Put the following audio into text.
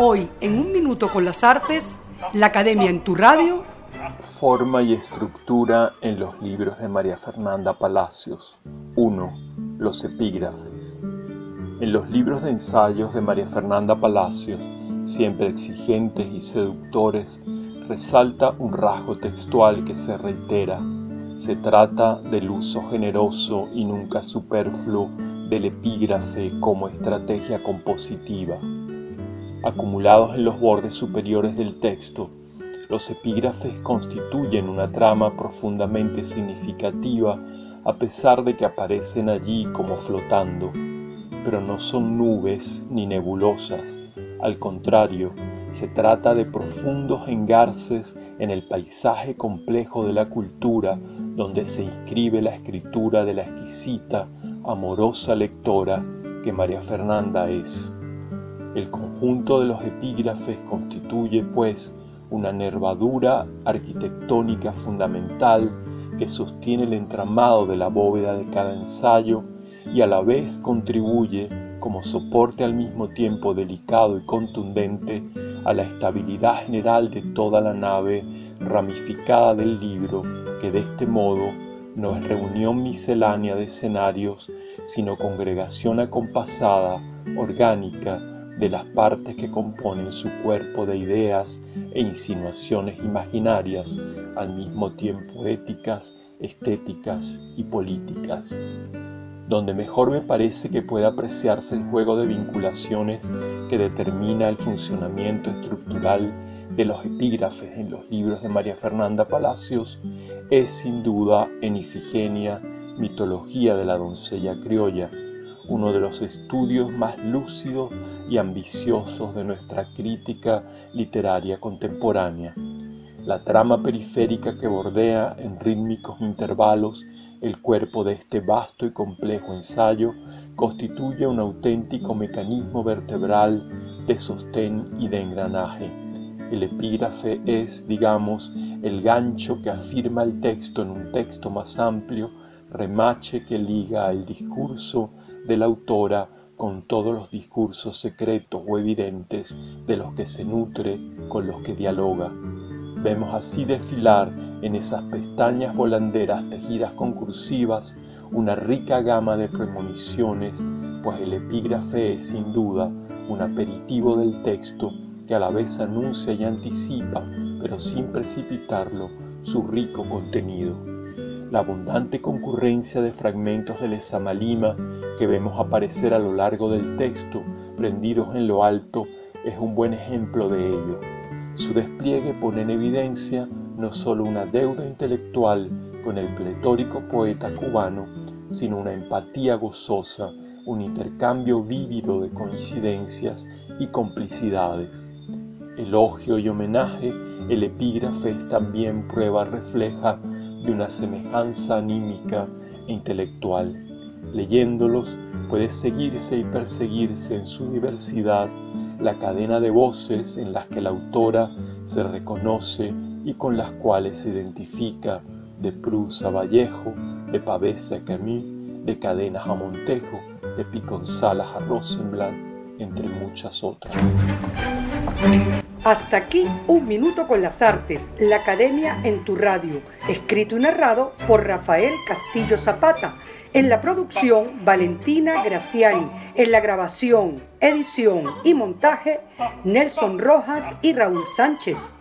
Hoy, en un minuto con las artes, la Academia en tu radio. Forma y estructura en los libros de María Fernanda Palacios. 1. Los epígrafes. En los libros de ensayos de María Fernanda Palacios, siempre exigentes y seductores, resalta un rasgo textual que se reitera. Se trata del uso generoso y nunca superfluo del epígrafe como estrategia compositiva. Acumulados en los bordes superiores del texto, los epígrafes constituyen una trama profundamente significativa a pesar de que aparecen allí como flotando, pero no son nubes ni nebulosas, al contrario, se trata de profundos engarces en el paisaje complejo de la cultura donde se inscribe la escritura de la exquisita amorosa lectora que María Fernanda es. El conjunto de los epígrafes constituye, pues, una nervadura arquitectónica fundamental que sostiene el entramado de la bóveda de cada ensayo y a la vez contribuye, como soporte al mismo tiempo delicado y contundente, a la estabilidad general de toda la nave ramificada del libro, que de este modo no es reunión miscelánea de escenarios, sino congregación acompasada, orgánica, de las partes que componen su cuerpo de ideas e insinuaciones imaginarias, al mismo tiempo éticas, estéticas y políticas. Donde mejor me parece que puede apreciarse el juego de vinculaciones que determina el funcionamiento estructural de los epígrafes en los libros de María Fernanda Palacios es sin duda en Ifigenia, mitología de la doncella criolla, uno de los estudios más lúcidos y ambiciosos de nuestra crítica literaria contemporánea. La trama periférica que bordea en rítmicos intervalos el cuerpo de este vasto y complejo ensayo constituye un auténtico mecanismo vertebral de sostén y de engranaje el epígrafe es, digamos, el gancho que afirma el texto en un texto más amplio, remache que liga el discurso de la autora con todos los discursos secretos o evidentes de los que se nutre, con los que dialoga. Vemos así desfilar en esas pestañas volanderas tejidas con cursivas una rica gama de premoniciones, pues el epígrafe es sin duda un aperitivo del texto que a la vez anuncia y anticipa, pero sin precipitarlo, su rico contenido. La abundante concurrencia de fragmentos del Esamalima que vemos aparecer a lo largo del texto, prendidos en lo alto, es un buen ejemplo de ello. Su despliegue pone en evidencia no solo una deuda intelectual con el pletórico poeta cubano, sino una empatía gozosa, un intercambio vívido de coincidencias y complicidades elogio y homenaje, el epígrafe es también prueba refleja de una semejanza anímica e intelectual. Leyéndolos puede seguirse y perseguirse en su diversidad la cadena de voces en las que la autora se reconoce y con las cuales se identifica de Proust a Vallejo, de Pavés a Camus, de Cadenas a Montejo, de Piconzalas a Rosenblatt, entre muchas otras. Hasta aquí Un Minuto con las Artes, la Academia en tu radio, escrito y narrado por Rafael Castillo Zapata. En la producción, Valentina Graciani. En la grabación, edición y montaje, Nelson Rojas y Raúl Sánchez.